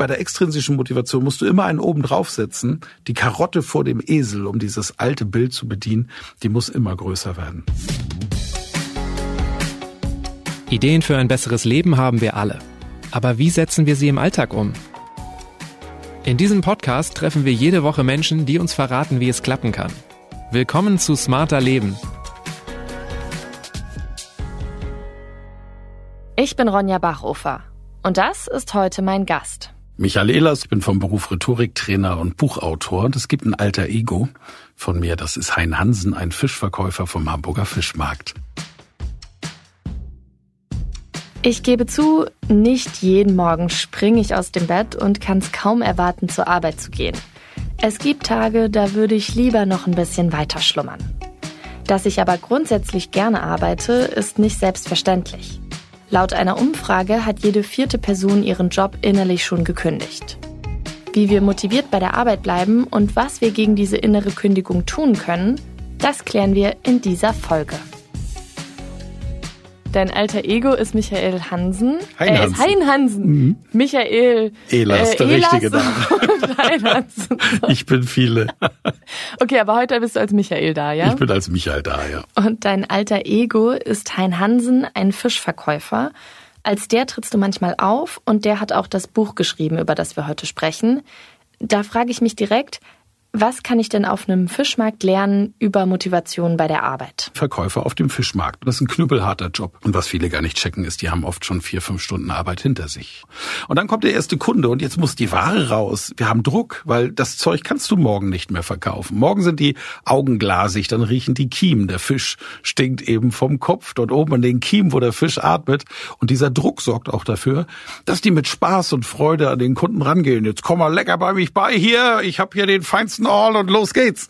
bei der extrinsischen Motivation musst du immer einen oben draufsetzen. Die Karotte vor dem Esel, um dieses alte Bild zu bedienen, die muss immer größer werden. Ideen für ein besseres Leben haben wir alle. Aber wie setzen wir sie im Alltag um? In diesem Podcast treffen wir jede Woche Menschen, die uns verraten, wie es klappen kann. Willkommen zu Smarter Leben. Ich bin Ronja Bachofer und das ist heute mein Gast. Michael Ehlers, ich bin vom Beruf Rhetoriktrainer und Buchautor und es gibt ein alter Ego von mir, das ist Hein Hansen, ein Fischverkäufer vom Hamburger Fischmarkt. Ich gebe zu, nicht jeden Morgen springe ich aus dem Bett und kann es kaum erwarten, zur Arbeit zu gehen. Es gibt Tage, da würde ich lieber noch ein bisschen weiter schlummern. Dass ich aber grundsätzlich gerne arbeite, ist nicht selbstverständlich. Laut einer Umfrage hat jede vierte Person ihren Job innerlich schon gekündigt. Wie wir motiviert bei der Arbeit bleiben und was wir gegen diese innere Kündigung tun können, das klären wir in dieser Folge. Dein alter Ego ist Michael Hansen. Hein äh, Hansen. Hein Hansen. Mhm. Michael Ehlers, der Ehlers richtige Name. Hein Hansen. Ich bin viele. Okay, aber heute bist du als Michael da, ja? Ich bin als Michael da, ja. Und dein alter Ego ist Hein Hansen, ein Fischverkäufer. Als der trittst du manchmal auf und der hat auch das Buch geschrieben, über das wir heute sprechen. Da frage ich mich direkt, was kann ich denn auf einem Fischmarkt lernen über Motivation bei der Arbeit? Verkäufer auf dem Fischmarkt. Das ist ein knüppelharter Job. Und was viele gar nicht checken, ist, die haben oft schon vier, fünf Stunden Arbeit hinter sich. Und dann kommt der erste Kunde und jetzt muss die Ware raus. Wir haben Druck, weil das Zeug kannst du morgen nicht mehr verkaufen. Morgen sind die Augen glasig, dann riechen die Kiemen. Der Fisch stinkt eben vom Kopf dort oben an den Kiemen, wo der Fisch atmet. Und dieser Druck sorgt auch dafür, dass die mit Spaß und Freude an den Kunden rangehen. Jetzt komm mal lecker bei mich bei hier. Ich habe hier den feinsten All und los geht's.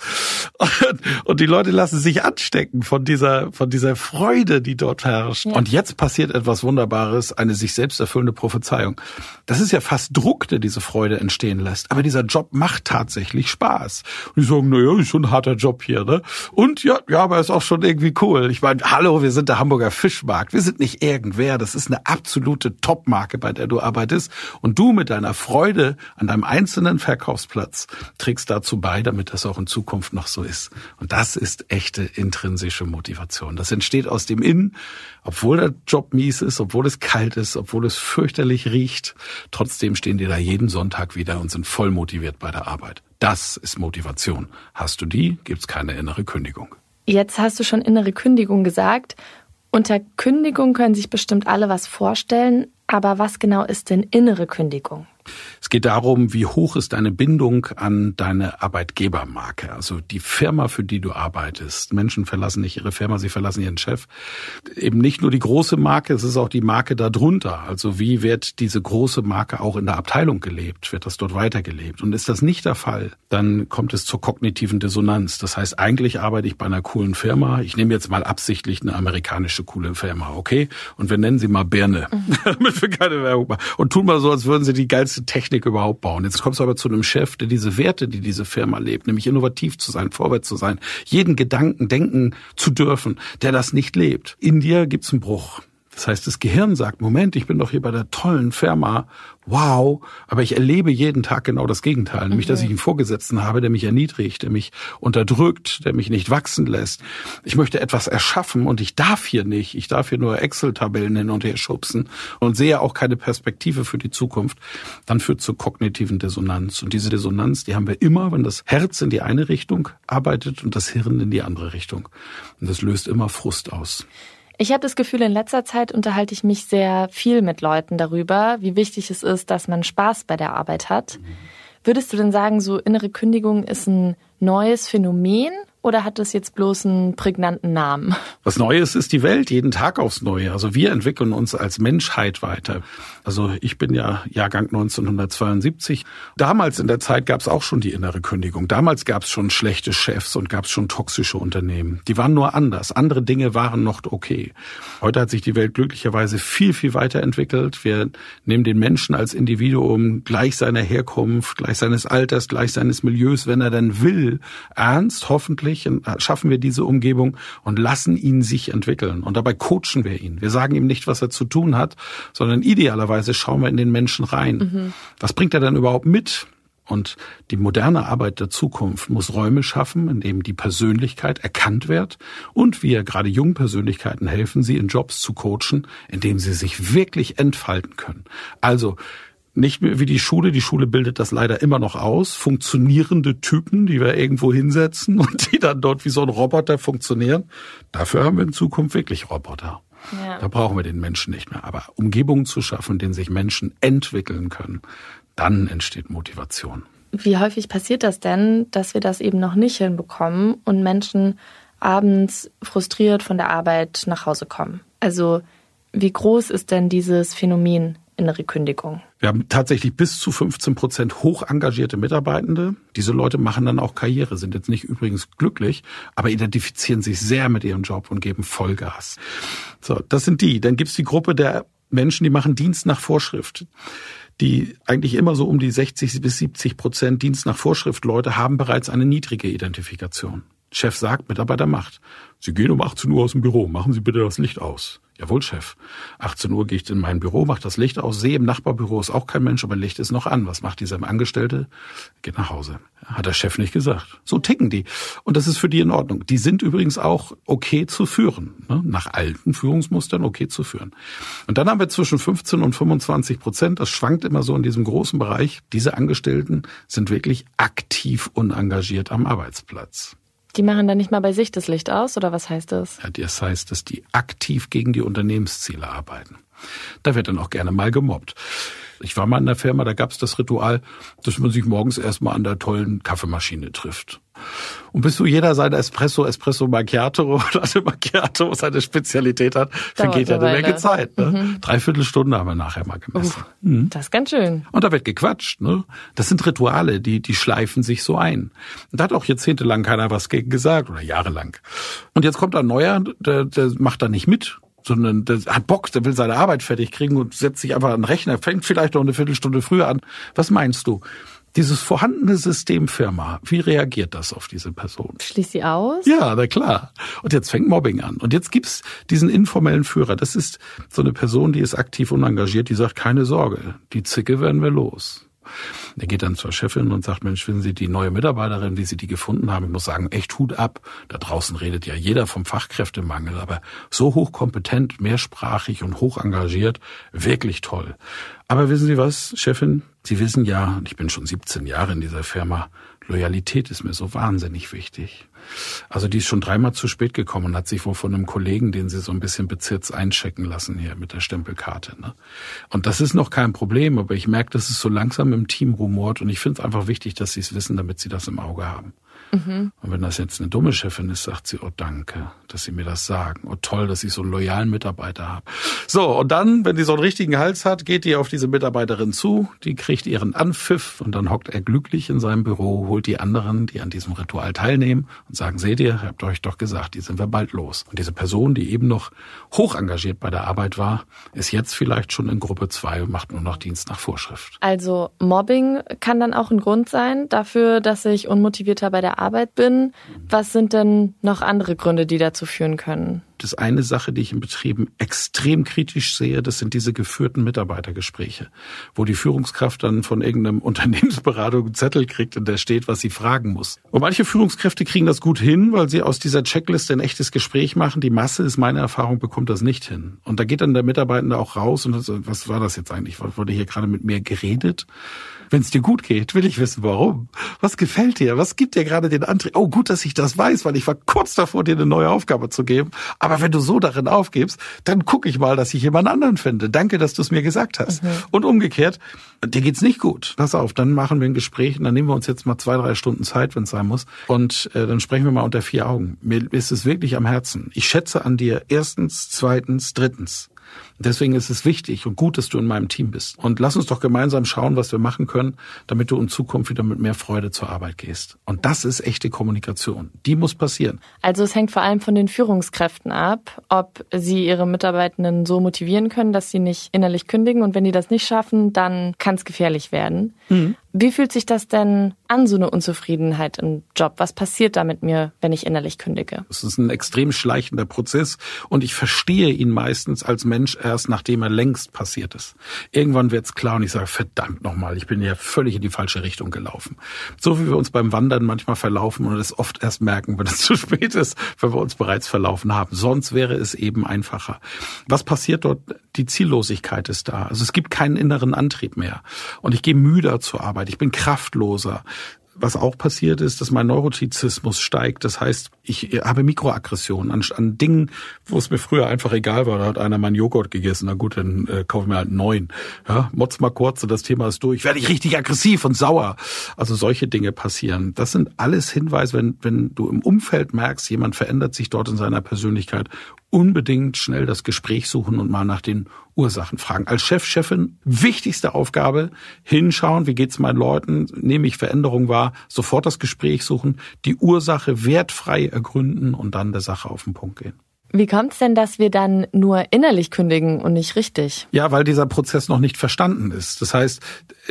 Und die Leute lassen sich anstecken von dieser, von dieser Freude, die dort herrscht. Und jetzt passiert etwas Wunderbares, eine sich selbst erfüllende Prophezeiung. Das ist ja fast Druck, der diese Freude entstehen lässt. Aber dieser Job macht tatsächlich Spaß. Und die sagen, na ja, ist schon ein harter Job hier, ne? Und ja, ja, aber ist auch schon irgendwie cool. Ich meine, hallo, wir sind der Hamburger Fischmarkt. Wir sind nicht irgendwer. Das ist eine absolute Topmarke, bei der du arbeitest. Und du mit deiner Freude an deinem einzelnen Verkaufsplatz trägst dazu bei, damit das auch in Zukunft noch so ist. Und das ist echte intrinsische Motivation. Das entsteht aus dem Innen, obwohl der Job mies ist, obwohl es kalt ist, obwohl es fürchterlich riecht. Trotzdem stehen die da jeden Sonntag wieder und sind voll motiviert bei der Arbeit. Das ist Motivation. Hast du die, gibt's keine innere Kündigung. Jetzt hast du schon innere Kündigung gesagt. Unter Kündigung können sich bestimmt alle was vorstellen. Aber was genau ist denn innere Kündigung? Es geht darum, wie hoch ist deine Bindung an deine Arbeitgebermarke, also die Firma, für die du arbeitest. Menschen verlassen nicht ihre Firma, sie verlassen ihren Chef. Eben nicht nur die große Marke, es ist auch die Marke darunter. Also wie wird diese große Marke auch in der Abteilung gelebt? Wird das dort weitergelebt? Und ist das nicht der Fall, dann kommt es zur kognitiven Dissonanz. Das heißt, eigentlich arbeite ich bei einer coolen Firma. Ich nehme jetzt mal absichtlich eine amerikanische coole Firma, okay? Und wir nennen sie mal Birne, damit wir keine Werbung machen. Und tun mal so, als würden sie die geilste Technik überhaupt bauen. Jetzt kommst du aber zu einem Chef, der diese Werte, die diese Firma lebt, nämlich innovativ zu sein, vorwärts zu sein, jeden Gedanken denken zu dürfen, der das nicht lebt. In dir gibt's einen Bruch. Das heißt, das Gehirn sagt, Moment, ich bin doch hier bei der tollen Firma, wow, aber ich erlebe jeden Tag genau das Gegenteil, nämlich, dass ich einen Vorgesetzten habe, der mich erniedrigt, der mich unterdrückt, der mich nicht wachsen lässt. Ich möchte etwas erschaffen und ich darf hier nicht, ich darf hier nur Excel-Tabellen hin und her schubsen und sehe auch keine Perspektive für die Zukunft. Dann führt zur kognitiven Dissonanz. Und diese Dissonanz, die haben wir immer, wenn das Herz in die eine Richtung arbeitet und das Hirn in die andere Richtung. Und das löst immer Frust aus. Ich habe das Gefühl, in letzter Zeit unterhalte ich mich sehr viel mit Leuten darüber, wie wichtig es ist, dass man Spaß bei der Arbeit hat. Würdest du denn sagen, so innere Kündigung ist ein neues Phänomen oder hat das jetzt bloß einen prägnanten Namen? Was Neues ist die Welt, jeden Tag aufs Neue. Also wir entwickeln uns als Menschheit weiter. Also ich bin ja Jahrgang 1972. Damals in der Zeit gab es auch schon die innere Kündigung. Damals gab es schon schlechte Chefs und gab es schon toxische Unternehmen. Die waren nur anders. Andere Dinge waren noch okay. Heute hat sich die Welt glücklicherweise viel, viel weiterentwickelt. Wir nehmen den Menschen als Individuum gleich seiner Herkunft, gleich seines Alters, gleich seines Milieus, wenn er denn will, ernst, hoffentlich freiwillig, schaffen wir diese Umgebung und lassen ihn sich entwickeln. Und dabei coachen wir ihn. Wir sagen ihm nicht, was er zu tun hat, sondern idealerweise schauen wir in den Menschen rein. Mhm. Was bringt er dann überhaupt mit? Und die moderne Arbeit der Zukunft muss Räume schaffen, in denen die Persönlichkeit erkannt wird und wir gerade jungen Persönlichkeiten helfen, sie in Jobs zu coachen, in denen sie sich wirklich entfalten können. Also nicht mehr wie die Schule. Die Schule bildet das leider immer noch aus. Funktionierende Typen, die wir irgendwo hinsetzen und die dann dort wie so ein Roboter funktionieren. Dafür haben wir in Zukunft wirklich Roboter. Ja. Da brauchen wir den Menschen nicht mehr. Aber Umgebungen zu schaffen, in denen sich Menschen entwickeln können, dann entsteht Motivation. Wie häufig passiert das denn, dass wir das eben noch nicht hinbekommen und Menschen abends frustriert von der Arbeit nach Hause kommen? Also wie groß ist denn dieses Phänomen innere Kündigung? Wir haben tatsächlich bis zu 15 Prozent hoch engagierte Mitarbeitende. Diese Leute machen dann auch Karriere, sind jetzt nicht übrigens glücklich, aber identifizieren sich sehr mit ihrem Job und geben Vollgas. So, das sind die. Dann gibt's die Gruppe der Menschen, die machen Dienst nach Vorschrift die eigentlich immer so um die 60 bis 70 Prozent Dienst nach Vorschrift Leute haben bereits eine niedrige Identifikation. Chef sagt, Mitarbeiter macht. Sie gehen um 18 Uhr aus dem Büro, machen Sie bitte das Licht aus. Jawohl, Chef. 18 Uhr gehe ich in mein Büro, mache das Licht aus, sehe im Nachbarbüro ist auch kein Mensch, aber Licht ist noch an. Was macht dieser Angestellte? Geht nach Hause. Hat der Chef nicht gesagt. So ticken die. Und das ist für die in Ordnung. Die sind übrigens auch okay zu führen. Ne? Nach alten Führungsmustern okay zu führen. Und dann haben wir zwischen 15 und 25 Prozent, das schwankt immer so in diesem großen Bereich. Diese Angestellten sind wirklich aktiv unengagiert am Arbeitsplatz. Die machen dann nicht mal bei sich das Licht aus, oder was heißt das? Ja, das heißt, dass die aktiv gegen die Unternehmensziele arbeiten. Da wird dann auch gerne mal gemobbt. Ich war mal in der Firma, da gab es das Ritual, dass man sich morgens erstmal an der tollen Kaffeemaschine trifft. Und bis so jeder seine Espresso, Espresso Macchiato oder eine Macchiato seine Spezialität hat, vergeht ja eine Menge Zeit. Ne? Mhm. Dreiviertel Stunde haben wir nachher mal gemessen. Uh, mhm. Das ist ganz schön. Und da wird gequatscht. Ne? Das sind Rituale, die, die schleifen sich so ein. Und da hat auch jahrzehntelang keiner was gegen gesagt oder jahrelang. Und jetzt kommt ein neuer, der, der macht da nicht mit sondern der hat Bock, der will seine Arbeit fertig kriegen und setzt sich einfach an den Rechner, fängt vielleicht noch eine Viertelstunde früher an. Was meinst du? Dieses vorhandene System Firma, wie reagiert das auf diese Person? Schließt sie aus? Ja, na klar. Und jetzt fängt Mobbing an. Und jetzt gibt's diesen informellen Führer. Das ist so eine Person, die ist aktiv und engagiert, die sagt, keine Sorge, die Zicke werden wir los. Der geht dann zur Chefin und sagt, Mensch, finden Sie die neue Mitarbeiterin, wie Sie die gefunden haben? Ich muss sagen, echt Hut ab. Da draußen redet ja jeder vom Fachkräftemangel, aber so hochkompetent, mehrsprachig und hoch engagiert, wirklich toll. Aber wissen Sie was, Chefin? Sie wissen ja, ich bin schon 17 Jahre in dieser Firma, Loyalität ist mir so wahnsinnig wichtig. Also die ist schon dreimal zu spät gekommen und hat sich wohl von einem Kollegen, den sie so ein bisschen bezirzt einchecken lassen hier mit der Stempelkarte. Ne? Und das ist noch kein Problem, aber ich merke, dass es so langsam im Team rumort und ich finde es einfach wichtig, dass sie es wissen, damit sie das im Auge haben. Mhm. Und wenn das jetzt eine dumme Chefin ist, sagt sie, oh danke, dass Sie mir das sagen. Oh toll, dass ich so einen loyalen Mitarbeiter habe. So, und dann, wenn die so einen richtigen Hals hat, geht die auf diese Mitarbeiterin zu, die kriegt ihren Anpfiff und dann hockt er glücklich in seinem Büro, holt die anderen, die an diesem Ritual teilnehmen und sagen, seht ihr, habt euch doch gesagt, die sind wir bald los. Und diese Person, die eben noch hoch engagiert bei der Arbeit war, ist jetzt vielleicht schon in Gruppe zwei und macht nur noch Dienst nach Vorschrift. Also Mobbing kann dann auch ein Grund sein dafür, dass ich unmotivierter bei der Arbeit bin. Was sind denn noch andere Gründe, die dazu führen können? Das eine Sache, die ich in Betrieben extrem kritisch sehe, das sind diese geführten Mitarbeitergespräche, wo die Führungskraft dann von irgendeinem Unternehmensberatung einen Zettel kriegt und der steht, was sie fragen muss. Und manche Führungskräfte kriegen das gut hin, weil sie aus dieser Checkliste ein echtes Gespräch machen. Die Masse ist meine Erfahrung, bekommt das nicht hin. Und da geht dann der Mitarbeitende auch raus und sagt, was war das jetzt eigentlich? Wurde hier gerade mit mir geredet? Wenn es dir gut geht, will ich wissen, warum. Was gefällt dir? Was gibt dir gerade den Antrieb? Oh, gut, dass ich das weiß, weil ich war kurz davor, dir eine neue Aufgabe zu geben. Aber wenn du so darin aufgibst, dann gucke ich mal, dass ich jemand anderen finde. Danke, dass du es mir gesagt hast. Mhm. Und umgekehrt, dir geht's nicht gut. Pass auf, dann machen wir ein Gespräch und dann nehmen wir uns jetzt mal zwei, drei Stunden Zeit, wenn es sein muss. Und äh, dann sprechen wir mal unter vier Augen. Mir ist es wirklich am Herzen. Ich schätze an dir erstens, zweitens, drittens. Deswegen ist es wichtig und gut, dass du in meinem Team bist. Und lass uns doch gemeinsam schauen, was wir machen können, damit du in Zukunft wieder mit mehr Freude zur Arbeit gehst. Und das ist echte Kommunikation. Die muss passieren. Also es hängt vor allem von den Führungskräften ab, ob sie ihre Mitarbeitenden so motivieren können, dass sie nicht innerlich kündigen. Und wenn die das nicht schaffen, dann kann es gefährlich werden. Mhm. Wie fühlt sich das denn an, so eine Unzufriedenheit im Job? Was passiert da mit mir, wenn ich innerlich kündige? Es ist ein extrem schleichender Prozess und ich verstehe ihn meistens als Mensch erst, nachdem er längst passiert ist. Irgendwann wird's klar und ich sage, verdammt nochmal, ich bin ja völlig in die falsche Richtung gelaufen. So wie wir uns beim Wandern manchmal verlaufen und es oft erst merken, wenn es zu spät ist, wenn wir uns bereits verlaufen haben. Sonst wäre es eben einfacher. Was passiert dort? Die Ziellosigkeit ist da. Also es gibt keinen inneren Antrieb mehr. Und ich gehe müder zur Arbeit. Ich bin kraftloser. Was auch passiert ist, dass mein Neurotizismus steigt. Das heißt, ich habe Mikroaggressionen an, an Dingen, wo es mir früher einfach egal war. Da hat einer meinen Joghurt gegessen. Na gut, dann äh, kaufe ich mir halt einen neuen. Ja, motz mal kurz und das Thema ist durch. Werde ich richtig aggressiv und sauer. Also solche Dinge passieren. Das sind alles Hinweise, wenn, wenn du im Umfeld merkst, jemand verändert sich dort in seiner Persönlichkeit unbedingt schnell das Gespräch suchen und mal nach den Ursachen fragen. Als Chef, Chefin, wichtigste Aufgabe, hinschauen, wie geht's meinen Leuten, nehme ich Veränderung wahr, sofort das Gespräch suchen, die Ursache wertfrei ergründen und dann der Sache auf den Punkt gehen. Wie kommt es denn, dass wir dann nur innerlich kündigen und nicht richtig? Ja, weil dieser Prozess noch nicht verstanden ist. Das heißt,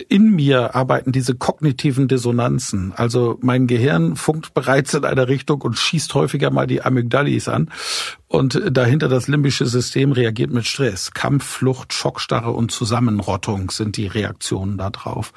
in mir arbeiten diese kognitiven Dissonanzen. Also mein Gehirn funkt bereits in einer Richtung und schießt häufiger mal die Amygdalis an. Und dahinter das limbische System reagiert mit Stress. Kampf, Flucht, Schockstarre und Zusammenrottung sind die Reaktionen darauf.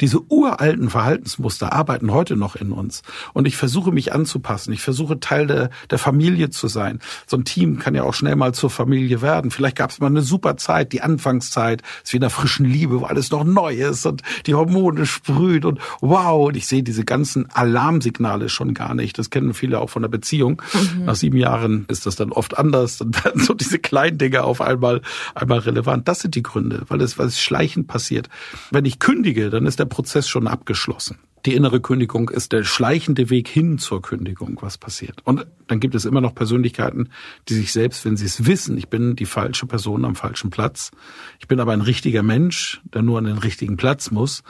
Diese uralten Verhaltensmuster arbeiten heute noch in uns. Und ich versuche mich anzupassen. Ich versuche Teil der, der Familie zu sein. So ein Team kann ja auch schnell mal zur Familie werden. Vielleicht gab es mal eine super Zeit, die Anfangszeit, ist wie in einer frischen Liebe, wo alles noch neu ist und die Hormone sprühen und wow. Und ich sehe diese ganzen Alarmsignale schon gar nicht. Das kennen viele auch von der Beziehung. Mhm. Nach sieben Jahren ist das dann oft anders. Dann werden so diese kleinen Dinge auf einmal, einmal relevant. Das sind die Gründe, weil es, weil es schleichend passiert. Wenn ich kündige, dann ist der Prozess schon abgeschlossen. Die innere Kündigung ist der schleichende Weg hin zur Kündigung, was passiert. Und dann gibt es immer noch Persönlichkeiten, die sich selbst, wenn sie es wissen, ich bin die falsche Person am falschen Platz, ich bin aber ein richtiger Mensch, der nur an den richtigen Platz muss,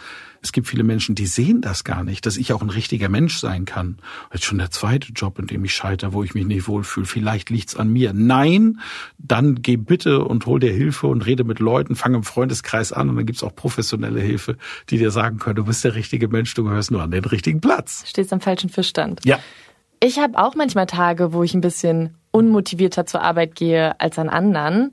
es gibt viele Menschen, die sehen das gar nicht, dass ich auch ein richtiger Mensch sein kann. Jetzt schon der zweite Job, in dem ich scheitere, wo ich mich nicht wohlfühle. Vielleicht liegt's an mir. Nein, dann geh bitte und hol dir Hilfe und rede mit Leuten, fange im Freundeskreis an und dann gibt's auch professionelle Hilfe, die dir sagen können, du bist der richtige Mensch, du gehörst nur an den richtigen Platz. Stehst am falschen Fischstand. Ja. Ich habe auch manchmal Tage, wo ich ein bisschen unmotivierter zur Arbeit gehe als an anderen.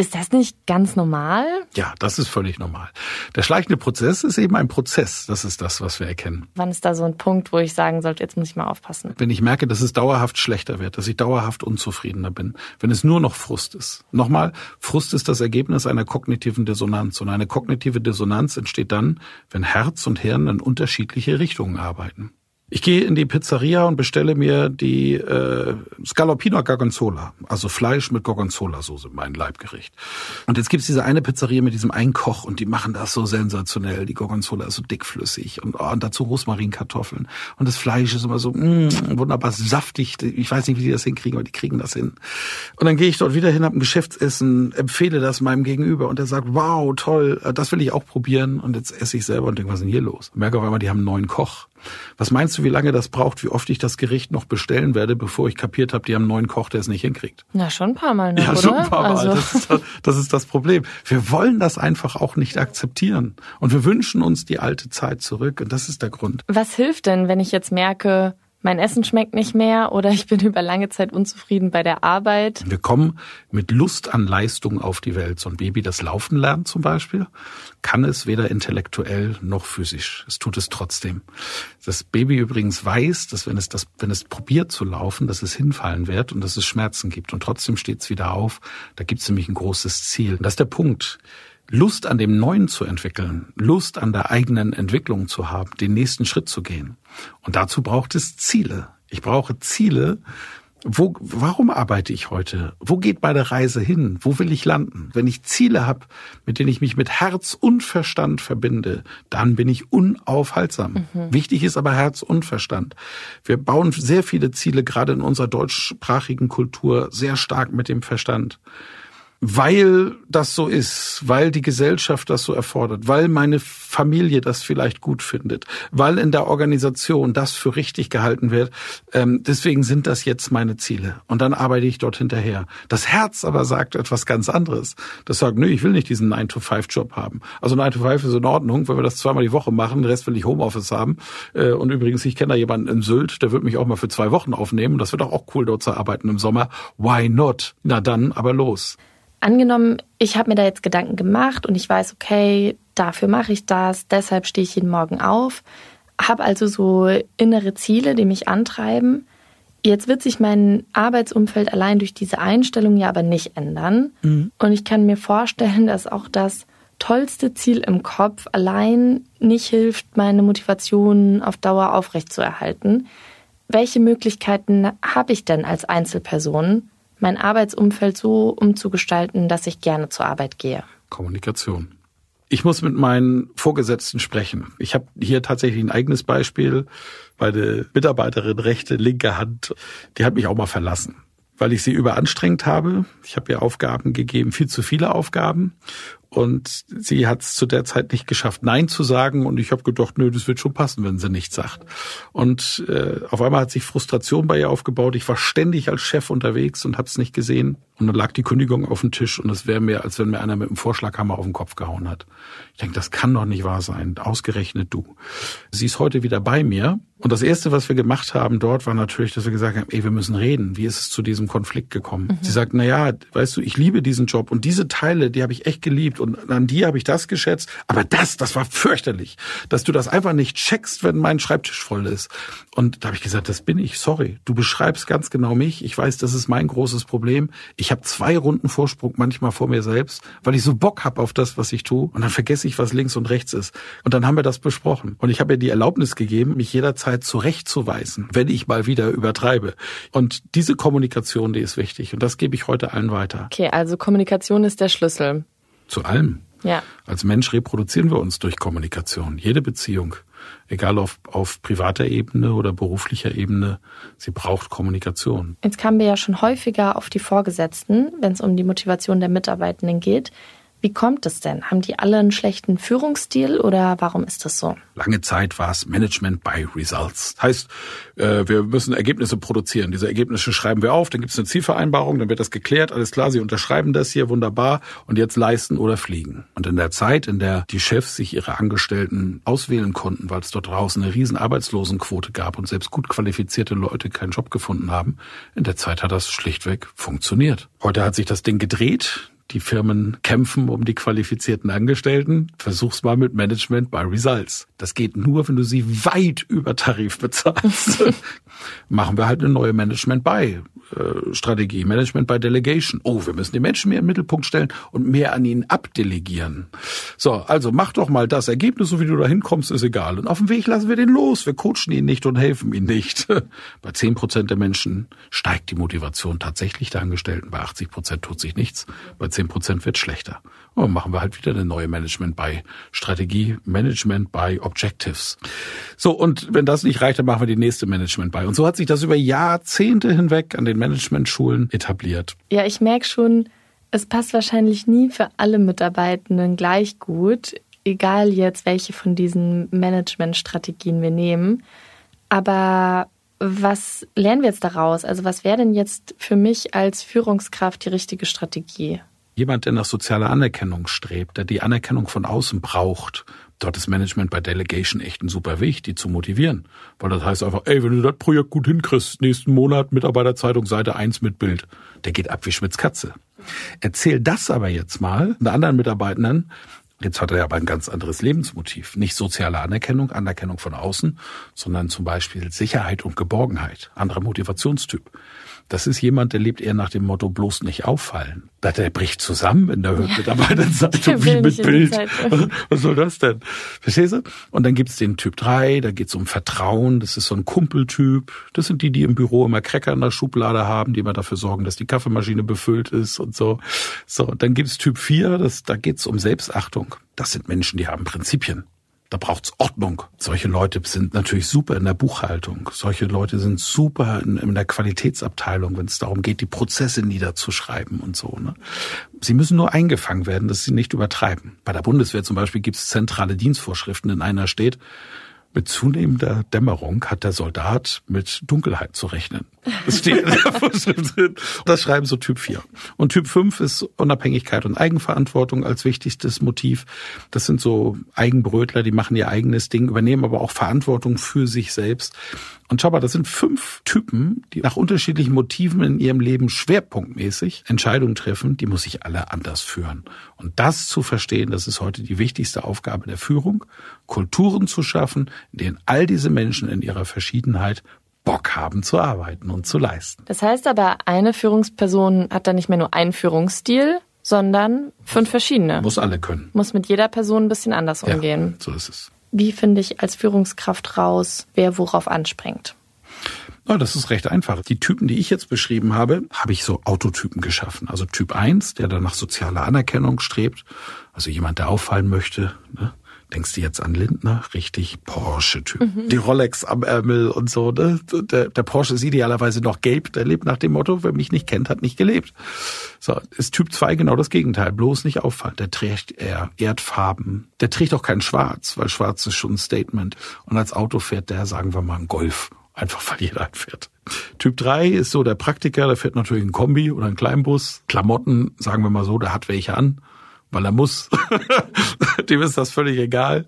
Ist das nicht ganz normal? Ja, das ist völlig normal. Der schleichende Prozess ist eben ein Prozess. Das ist das, was wir erkennen. Wann ist da so ein Punkt, wo ich sagen sollte, jetzt muss ich mal aufpassen? Wenn ich merke, dass es dauerhaft schlechter wird, dass ich dauerhaft unzufriedener bin, wenn es nur noch Frust ist. Nochmal, Frust ist das Ergebnis einer kognitiven Dissonanz. Und eine kognitive Dissonanz entsteht dann, wenn Herz und Hirn in unterschiedliche Richtungen arbeiten. Ich gehe in die Pizzeria und bestelle mir die äh, Scaloppino Gorgonzola, also Fleisch mit Gorgonzola-Soße, mein Leibgericht. Und jetzt gibt's diese eine Pizzeria mit diesem einen Koch und die machen das so sensationell. Die Gorgonzola ist so dickflüssig und, oh, und dazu Rosmarinkartoffeln. Und das Fleisch ist immer so mm, wunderbar saftig. Ich weiß nicht, wie die das hinkriegen, aber die kriegen das hin. Und dann gehe ich dort wieder hin, habe ein Geschäftsessen, empfehle das meinem Gegenüber und der sagt, wow, toll, das will ich auch probieren. Und jetzt esse ich selber und denke, was ist denn hier los? Und merke auf einmal, die haben einen neuen Koch. Was meinst du, wie lange das braucht, wie oft ich das Gericht noch bestellen werde, bevor ich kapiert habe, die haben einen neuen Koch, der es nicht hinkriegt? Na, schon ein paar Mal, ne, Ja, schon ein paar Mal. Also. Das, ist das, das ist das Problem. Wir wollen das einfach auch nicht akzeptieren. Und wir wünschen uns die alte Zeit zurück. Und das ist der Grund. Was hilft denn, wenn ich jetzt merke, mein Essen schmeckt nicht mehr oder ich bin über lange Zeit unzufrieden bei der Arbeit. Wir kommen mit Lust an Leistung auf die Welt. So ein Baby, das laufen lernt zum Beispiel, kann es weder intellektuell noch physisch. Es tut es trotzdem. Das Baby übrigens weiß, dass wenn es das, wenn es probiert zu laufen, dass es hinfallen wird und dass es Schmerzen gibt. Und trotzdem steht es wieder auf. Da gibt es nämlich ein großes Ziel. Und das ist der Punkt. Lust an dem Neuen zu entwickeln, Lust an der eigenen Entwicklung zu haben, den nächsten Schritt zu gehen. Und dazu braucht es Ziele. Ich brauche Ziele. Wo, warum arbeite ich heute? Wo geht meine Reise hin? Wo will ich landen? Wenn ich Ziele habe, mit denen ich mich mit Herz und Verstand verbinde, dann bin ich unaufhaltsam. Mhm. Wichtig ist aber Herz und Verstand. Wir bauen sehr viele Ziele, gerade in unserer deutschsprachigen Kultur, sehr stark mit dem Verstand. Weil das so ist, weil die Gesellschaft das so erfordert, weil meine Familie das vielleicht gut findet, weil in der Organisation das für richtig gehalten wird. Ähm, deswegen sind das jetzt meine Ziele. Und dann arbeite ich dort hinterher. Das Herz aber sagt etwas ganz anderes. Das sagt, nö, ich will nicht diesen 9-to-5-Job haben. Also 9-to-5 ist in Ordnung, wenn wir das zweimal die Woche machen, den Rest will ich Homeoffice haben. Äh, und übrigens, ich kenne da jemanden in Sylt, der wird mich auch mal für zwei Wochen aufnehmen. Das wird auch, auch cool, dort zu arbeiten im Sommer. Why not? Na dann, aber los angenommen, ich habe mir da jetzt Gedanken gemacht und ich weiß, okay, dafür mache ich das, deshalb stehe ich jeden Morgen auf, habe also so innere Ziele, die mich antreiben. Jetzt wird sich mein Arbeitsumfeld allein durch diese Einstellung ja aber nicht ändern. Mhm. Und ich kann mir vorstellen, dass auch das tollste Ziel im Kopf allein nicht hilft, meine Motivation auf Dauer aufrechtzuerhalten. Welche Möglichkeiten habe ich denn als Einzelperson, mein Arbeitsumfeld so umzugestalten, dass ich gerne zur Arbeit gehe. Kommunikation. Ich muss mit meinen Vorgesetzten sprechen. Ich habe hier tatsächlich ein eigenes Beispiel. Meine Mitarbeiterin rechte, linke Hand, die hat mich auch mal verlassen weil ich sie überanstrengt habe. Ich habe ihr Aufgaben gegeben, viel zu viele Aufgaben. Und sie hat es zu der Zeit nicht geschafft, Nein zu sagen. Und ich habe gedacht, nö, das wird schon passen, wenn sie nichts sagt. Und äh, auf einmal hat sich Frustration bei ihr aufgebaut. Ich war ständig als Chef unterwegs und habe es nicht gesehen. Und dann lag die Kündigung auf dem Tisch und es wäre mir, als wenn mir einer mit einem Vorschlaghammer auf den Kopf gehauen hat. Ich denke, das kann doch nicht wahr sein. Ausgerechnet du. Sie ist heute wieder bei mir. Und das Erste, was wir gemacht haben dort, war natürlich, dass wir gesagt haben, ey, wir müssen reden. Wie ist es zu diesem Konflikt gekommen? Mhm. Sie sagt, na ja, weißt du, ich liebe diesen Job und diese Teile, die habe ich echt geliebt und an die habe ich das geschätzt. Aber das, das war fürchterlich, dass du das einfach nicht checkst, wenn mein Schreibtisch voll ist. Und da habe ich gesagt, das bin ich. Sorry, du beschreibst ganz genau mich. Ich weiß, das ist mein großes Problem. Ich ich habe zwei Runden Vorsprung manchmal vor mir selbst, weil ich so Bock habe auf das, was ich tue. Und dann vergesse ich, was links und rechts ist. Und dann haben wir das besprochen. Und ich habe ihr die Erlaubnis gegeben, mich jederzeit zurechtzuweisen, wenn ich mal wieder übertreibe. Und diese Kommunikation, die ist wichtig. Und das gebe ich heute allen weiter. Okay, also Kommunikation ist der Schlüssel. Zu allem. Ja. Als Mensch reproduzieren wir uns durch Kommunikation. Jede Beziehung egal auf, auf privater Ebene oder beruflicher Ebene, sie braucht Kommunikation. Jetzt kamen wir ja schon häufiger auf die Vorgesetzten, wenn es um die Motivation der Mitarbeitenden geht. Wie kommt es denn? Haben die alle einen schlechten Führungsstil oder warum ist das so? Lange Zeit war es Management by Results. Heißt, äh, wir müssen Ergebnisse produzieren. Diese Ergebnisse schreiben wir auf, dann gibt es eine Zielvereinbarung, dann wird das geklärt, alles klar, Sie unterschreiben das hier, wunderbar, und jetzt leisten oder fliegen. Und in der Zeit, in der die Chefs sich ihre Angestellten auswählen konnten, weil es dort draußen eine riesen Arbeitslosenquote gab und selbst gut qualifizierte Leute keinen Job gefunden haben, in der Zeit hat das schlichtweg funktioniert. Heute hat sich das Ding gedreht die Firmen kämpfen um die qualifizierten Angestellten. Versuch's mal mit Management by Results. Das geht nur, wenn du sie weit über Tarif bezahlst. Machen wir halt eine neue Management by äh, Strategie, Management by Delegation. Oh, wir müssen die Menschen mehr im Mittelpunkt stellen und mehr an ihnen abdelegieren. So, also mach doch mal das Ergebnis, so wie du da hinkommst, ist egal. Und auf dem Weg lassen wir den los. Wir coachen ihn nicht und helfen ihm nicht. Bei zehn Prozent der Menschen steigt die Motivation tatsächlich der Angestellten. Bei 80 Prozent tut sich nichts. Bei zehn Prozent wird schlechter. Und dann machen wir halt wieder eine neue Management by Strategie, Management by Objectives. So, und wenn das nicht reicht, dann machen wir die nächste Management by. Und so hat sich das über Jahrzehnte hinweg an den Managementschulen etabliert. Ja, ich merke schon, es passt wahrscheinlich nie für alle Mitarbeitenden gleich gut, egal jetzt, welche von diesen Managementstrategien wir nehmen. Aber was lernen wir jetzt daraus? Also was wäre denn jetzt für mich als Führungskraft die richtige Strategie? Jemand, der nach sozialer Anerkennung strebt, der die Anerkennung von außen braucht, dort ist Management bei Delegation echt ein super Weg, die zu motivieren. Weil das heißt einfach, ey, wenn du das Projekt gut hinkriegst, nächsten Monat Mitarbeiterzeitung Seite 1 mit Bild, der geht ab wie Schmitz Katze. Erzähl das aber jetzt mal den anderen Mitarbeitenden, Jetzt hat er aber ein ganz anderes Lebensmotiv. Nicht soziale Anerkennung, Anerkennung von außen, sondern zum Beispiel Sicherheit und Geborgenheit. Anderer Motivationstyp. Das ist jemand, der lebt eher nach dem Motto bloß nicht auffallen. Der bricht zusammen in der Mitarbeiterzeitung ja. wie mit Bild. Was soll das denn? Verstehst du? Und dann gibt's den Typ 3, da geht's um Vertrauen, das ist so ein Kumpeltyp. Das sind die, die im Büro immer Cracker in der Schublade haben, die immer dafür sorgen, dass die Kaffeemaschine befüllt ist und so. So, dann gibt's Typ 4, das, da geht's um Selbstachtung. Das sind Menschen, die haben Prinzipien. Da braucht's Ordnung. Solche Leute sind natürlich super in der Buchhaltung. Solche Leute sind super in, in der Qualitätsabteilung, wenn es darum geht, die Prozesse niederzuschreiben und so. Ne? Sie müssen nur eingefangen werden, dass sie nicht übertreiben. Bei der Bundeswehr zum Beispiel gibt es zentrale Dienstvorschriften. In einer steht, mit zunehmender Dämmerung hat der Soldat mit Dunkelheit zu rechnen. Das steht in der Vorschrift drin. Das schreiben so Typ 4. Und Typ 5 ist Unabhängigkeit und Eigenverantwortung als wichtigstes Motiv. Das sind so Eigenbrötler, die machen ihr eigenes Ding, übernehmen aber auch Verantwortung für sich selbst. Und schau mal, das sind fünf Typen, die nach unterschiedlichen Motiven in ihrem Leben schwerpunktmäßig Entscheidungen treffen, die muss sich alle anders führen. Und das zu verstehen, das ist heute die wichtigste Aufgabe der Führung, Kulturen zu schaffen, in denen all diese Menschen in ihrer Verschiedenheit Bock haben zu arbeiten und zu leisten. Das heißt aber, eine Führungsperson hat dann nicht mehr nur einen Führungsstil, sondern fünf verschiedene. Muss alle können. Muss mit jeder Person ein bisschen anders umgehen. Ja, so ist es. Wie finde ich als Führungskraft raus, wer worauf anspringt? Oh, das ist recht einfach. Die Typen, die ich jetzt beschrieben habe, habe ich so Autotypen geschaffen. Also Typ 1, der dann nach sozialer Anerkennung strebt. Also jemand, der auffallen möchte. Ne? Denkst du jetzt an Lindner? Richtig Porsche-Typ. Mhm. Die Rolex am Ärmel und so. Ne? Der, der Porsche ist idealerweise noch gelb. Der lebt nach dem Motto, wer mich nicht kennt, hat nicht gelebt. So, ist Typ 2 genau das Gegenteil. Bloß nicht auffallen. Der trägt eher Erdfarben. Der trägt auch kein Schwarz, weil Schwarz ist schon ein Statement. Und als Auto fährt der, sagen wir mal, ein Golf. Einfach weil jeder fährt. Typ 3 ist so der Praktiker, der fährt natürlich ein Kombi oder ein Kleinbus. Klamotten, sagen wir mal so, der hat welche an weil er muss. Dem ist das völlig egal.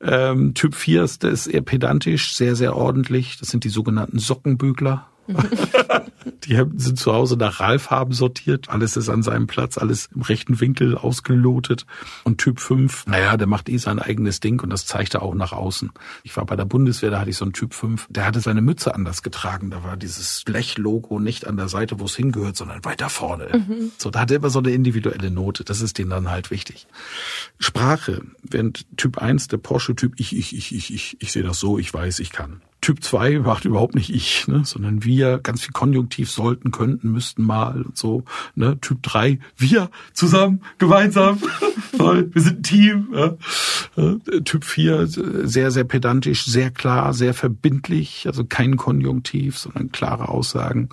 Ähm, typ 4 ist, der ist eher pedantisch, sehr, sehr ordentlich. Das sind die sogenannten Sockenbügler. die sind zu Hause nach Ralffarben sortiert. Alles ist an seinem Platz, alles im rechten Winkel ausgelotet. Und Typ 5, naja, der macht eh sein eigenes Ding und das zeigt er auch nach außen. Ich war bei der Bundeswehr, da hatte ich so einen Typ 5, der hatte seine Mütze anders getragen. Da war dieses Blechlogo nicht an der Seite, wo es hingehört, sondern weiter vorne. Mhm. So, da hat er immer so eine individuelle Note. Das ist denen dann halt wichtig. Sprache, während Typ 1, der Porsche-Typ, ich, ich, ich, ich, ich, ich sehe das so, ich weiß, ich kann. Typ 2 macht überhaupt nicht ich, ne, sondern wir, ganz viel Konjunktiv sollten, könnten, müssten mal und so. Ne. Typ 3, wir zusammen, gemeinsam, toll, wir sind ein Team. Ja. Typ 4, sehr, sehr pedantisch, sehr klar, sehr verbindlich, also kein Konjunktiv, sondern klare Aussagen.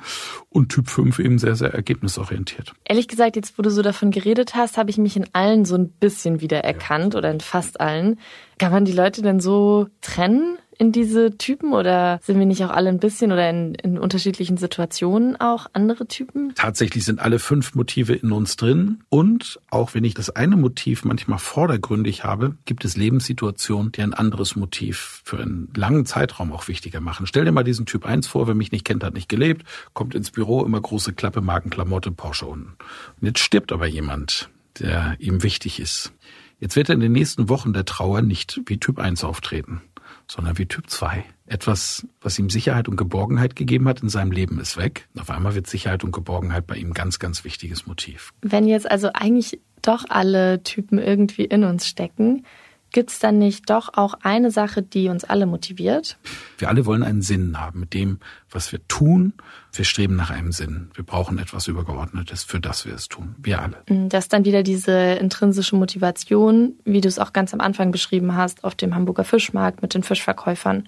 Und Typ 5 eben sehr, sehr ergebnisorientiert. Ehrlich gesagt, jetzt wo du so davon geredet hast, habe ich mich in allen so ein bisschen wiedererkannt ja. oder in fast allen. Kann man die Leute denn so trennen? In diese Typen oder sind wir nicht auch alle ein bisschen oder in, in unterschiedlichen Situationen auch andere Typen? Tatsächlich sind alle fünf Motive in uns drin und auch wenn ich das eine Motiv manchmal vordergründig habe, gibt es Lebenssituationen, die ein anderes Motiv für einen langen Zeitraum auch wichtiger machen. Stell dir mal diesen Typ 1 vor, wer mich nicht kennt, hat nicht gelebt, kommt ins Büro, immer große Klappe, Markenklamotte, Porsche unten. Und jetzt stirbt aber jemand, der ihm wichtig ist. Jetzt wird er in den nächsten Wochen der Trauer nicht wie Typ 1 auftreten sondern wie Typ 2. Etwas, was ihm Sicherheit und Geborgenheit gegeben hat in seinem Leben, ist weg. Auf einmal wird Sicherheit und Geborgenheit bei ihm ganz, ganz wichtiges Motiv. Wenn jetzt also eigentlich doch alle Typen irgendwie in uns stecken, Gibt es dann nicht doch auch eine Sache, die uns alle motiviert? Wir alle wollen einen Sinn haben mit dem, was wir tun. Wir streben nach einem Sinn. Wir brauchen etwas Übergeordnetes, für das wir es tun. Wir alle. Mm, das ist dann wieder diese intrinsische Motivation, wie du es auch ganz am Anfang beschrieben hast, auf dem Hamburger Fischmarkt mit den Fischverkäufern.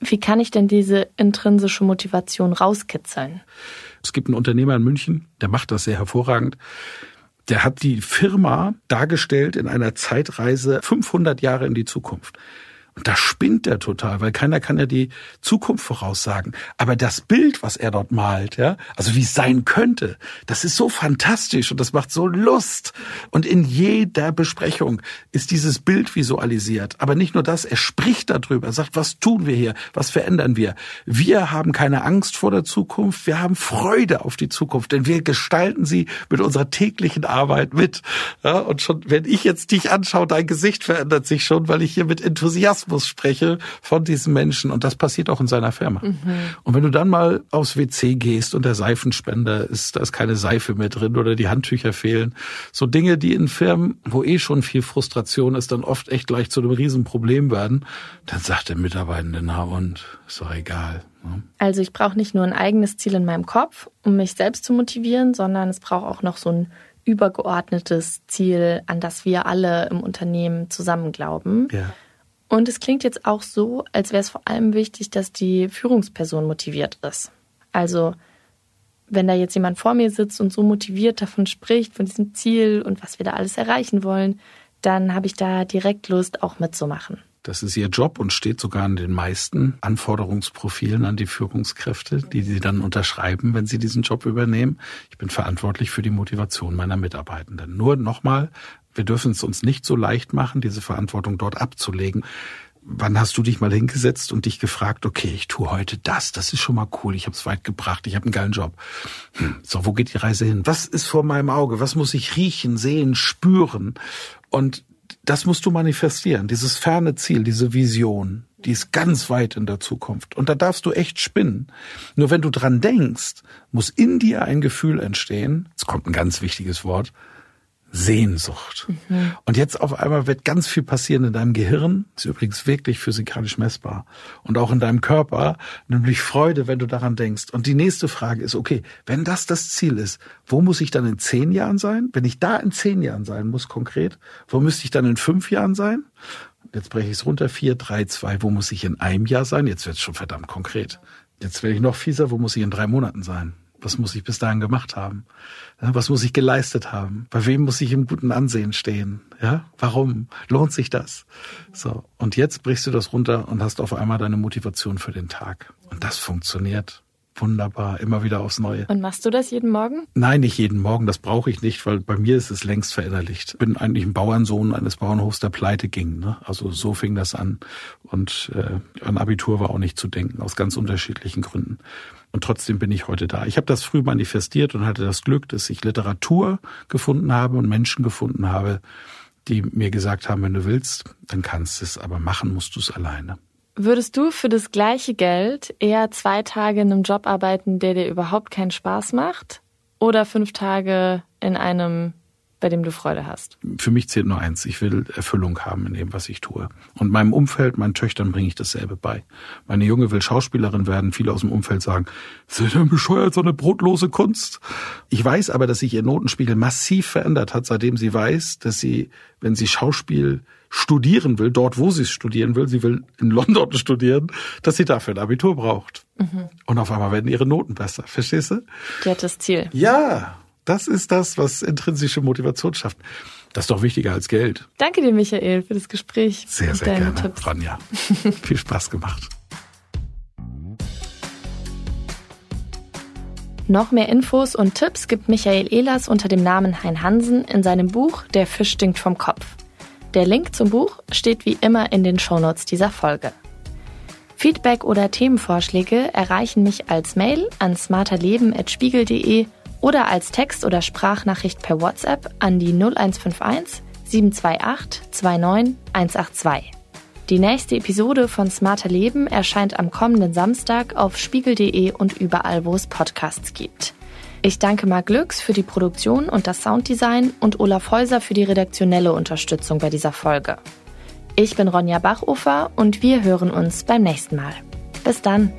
Wie kann ich denn diese intrinsische Motivation rauskitzeln? Es gibt einen Unternehmer in München, der macht das sehr hervorragend der hat die Firma dargestellt in einer Zeitreise 500 Jahre in die Zukunft. Und da spinnt er total, weil keiner kann ja die Zukunft voraussagen. Aber das Bild, was er dort malt, ja, also wie es sein könnte, das ist so fantastisch und das macht so Lust. Und in jeder Besprechung ist dieses Bild visualisiert. Aber nicht nur das, er spricht darüber, er sagt, was tun wir hier? Was verändern wir? Wir haben keine Angst vor der Zukunft, wir haben Freude auf die Zukunft, denn wir gestalten sie mit unserer täglichen Arbeit mit. Ja, und schon, wenn ich jetzt dich anschaue, dein Gesicht verändert sich schon, weil ich hier mit Enthusiasmus Enthusiasmus spreche von diesen Menschen und das passiert auch in seiner Firma. Mhm. Und wenn du dann mal aufs WC gehst und der Seifenspender ist, da ist keine Seife mehr drin oder die Handtücher fehlen, so Dinge, die in Firmen, wo eh schon viel Frustration ist, dann oft echt gleich zu einem Riesenproblem werden, dann sagt der Mitarbeitende, na und, ist doch egal. Ne? Also ich brauche nicht nur ein eigenes Ziel in meinem Kopf, um mich selbst zu motivieren, sondern es braucht auch noch so ein übergeordnetes Ziel, an das wir alle im Unternehmen zusammen glauben. Ja. Und es klingt jetzt auch so, als wäre es vor allem wichtig, dass die Führungsperson motiviert ist. Also wenn da jetzt jemand vor mir sitzt und so motiviert davon spricht, von diesem Ziel und was wir da alles erreichen wollen, dann habe ich da direkt Lust, auch mitzumachen. Das ist ihr Job und steht sogar in den meisten Anforderungsprofilen an die Führungskräfte, die sie dann unterschreiben, wenn sie diesen Job übernehmen. Ich bin verantwortlich für die Motivation meiner Mitarbeitenden. Nur nochmal, wir dürfen es uns nicht so leicht machen, diese Verantwortung dort abzulegen. Wann hast du dich mal hingesetzt und dich gefragt, okay, ich tue heute das, das ist schon mal cool, ich habe es weit gebracht, ich habe einen geilen Job. Hm, so, wo geht die Reise hin? Was ist vor meinem Auge? Was muss ich riechen, sehen, spüren? Und das musst du manifestieren, dieses ferne Ziel, diese Vision, die ist ganz weit in der Zukunft. Und da darfst du echt spinnen. Nur wenn du dran denkst, muss in dir ein Gefühl entstehen, es kommt ein ganz wichtiges Wort, Sehnsucht. Mhm. Und jetzt auf einmal wird ganz viel passieren in deinem Gehirn, ist übrigens wirklich physikalisch messbar, und auch in deinem Körper, nämlich Freude, wenn du daran denkst. Und die nächste Frage ist, okay, wenn das das Ziel ist, wo muss ich dann in zehn Jahren sein? Wenn ich da in zehn Jahren sein muss, konkret, wo müsste ich dann in fünf Jahren sein? Jetzt breche ich es runter, vier, drei, zwei, wo muss ich in einem Jahr sein? Jetzt wird es schon verdammt konkret. Jetzt werde ich noch fieser, wo muss ich in drei Monaten sein? Was muss ich bis dahin gemacht haben? Was muss ich geleistet haben? Bei wem muss ich im guten Ansehen stehen? Ja, warum? Lohnt sich das? So. Und jetzt brichst du das runter und hast auf einmal deine Motivation für den Tag. Und das funktioniert wunderbar, immer wieder aufs Neue. Und machst du das jeden Morgen? Nein, nicht jeden Morgen. Das brauche ich nicht, weil bei mir ist es längst verinnerlicht. Ich bin eigentlich ein Bauernsohn eines Bauernhofs, der pleite ging. Ne? Also so fing das an. Und äh, an Abitur war auch nicht zu denken, aus ganz unterschiedlichen Gründen. Und trotzdem bin ich heute da. Ich habe das früh manifestiert und hatte das Glück, dass ich Literatur gefunden habe und Menschen gefunden habe, die mir gesagt haben, wenn du willst, dann kannst du es, aber machen musst du es alleine. Würdest du für das gleiche Geld eher zwei Tage in einem Job arbeiten, der dir überhaupt keinen Spaß macht? Oder fünf Tage in einem bei dem du Freude hast? Für mich zählt nur eins. Ich will Erfüllung haben in dem, was ich tue. Und meinem Umfeld, meinen Töchtern bringe ich dasselbe bei. Meine Junge will Schauspielerin werden. Viele aus dem Umfeld sagen, sind denn bescheuert, so eine brotlose Kunst? Ich weiß aber, dass sich ihr Notenspiegel massiv verändert hat, seitdem sie weiß, dass sie, wenn sie Schauspiel studieren will, dort wo sie es studieren will, sie will in London studieren, dass sie dafür ein Abitur braucht. Mhm. Und auf einmal werden ihre Noten besser. Verstehst du? Die hat das Ziel. Ja, das ist das, was intrinsische Motivation schafft. Das ist doch wichtiger als Geld. Danke dir, Michael, für das Gespräch. Sehr, sehr gerne, Tipps. Ronja. Viel Spaß gemacht. Noch mehr Infos und Tipps gibt Michael Ehlers unter dem Namen Hein Hansen in seinem Buch Der Fisch stinkt vom Kopf. Der Link zum Buch steht wie immer in den Shownotes dieser Folge. Feedback oder Themenvorschläge erreichen mich als Mail an smarterleben.spiegel.de oder als Text- oder Sprachnachricht per WhatsApp an die 0151 728 29 182. Die nächste Episode von Smarter Leben erscheint am kommenden Samstag auf spiegel.de und überall, wo es Podcasts gibt. Ich danke Marc Glücks für die Produktion und das Sounddesign und Olaf Häuser für die redaktionelle Unterstützung bei dieser Folge. Ich bin Ronja Bachofer und wir hören uns beim nächsten Mal. Bis dann!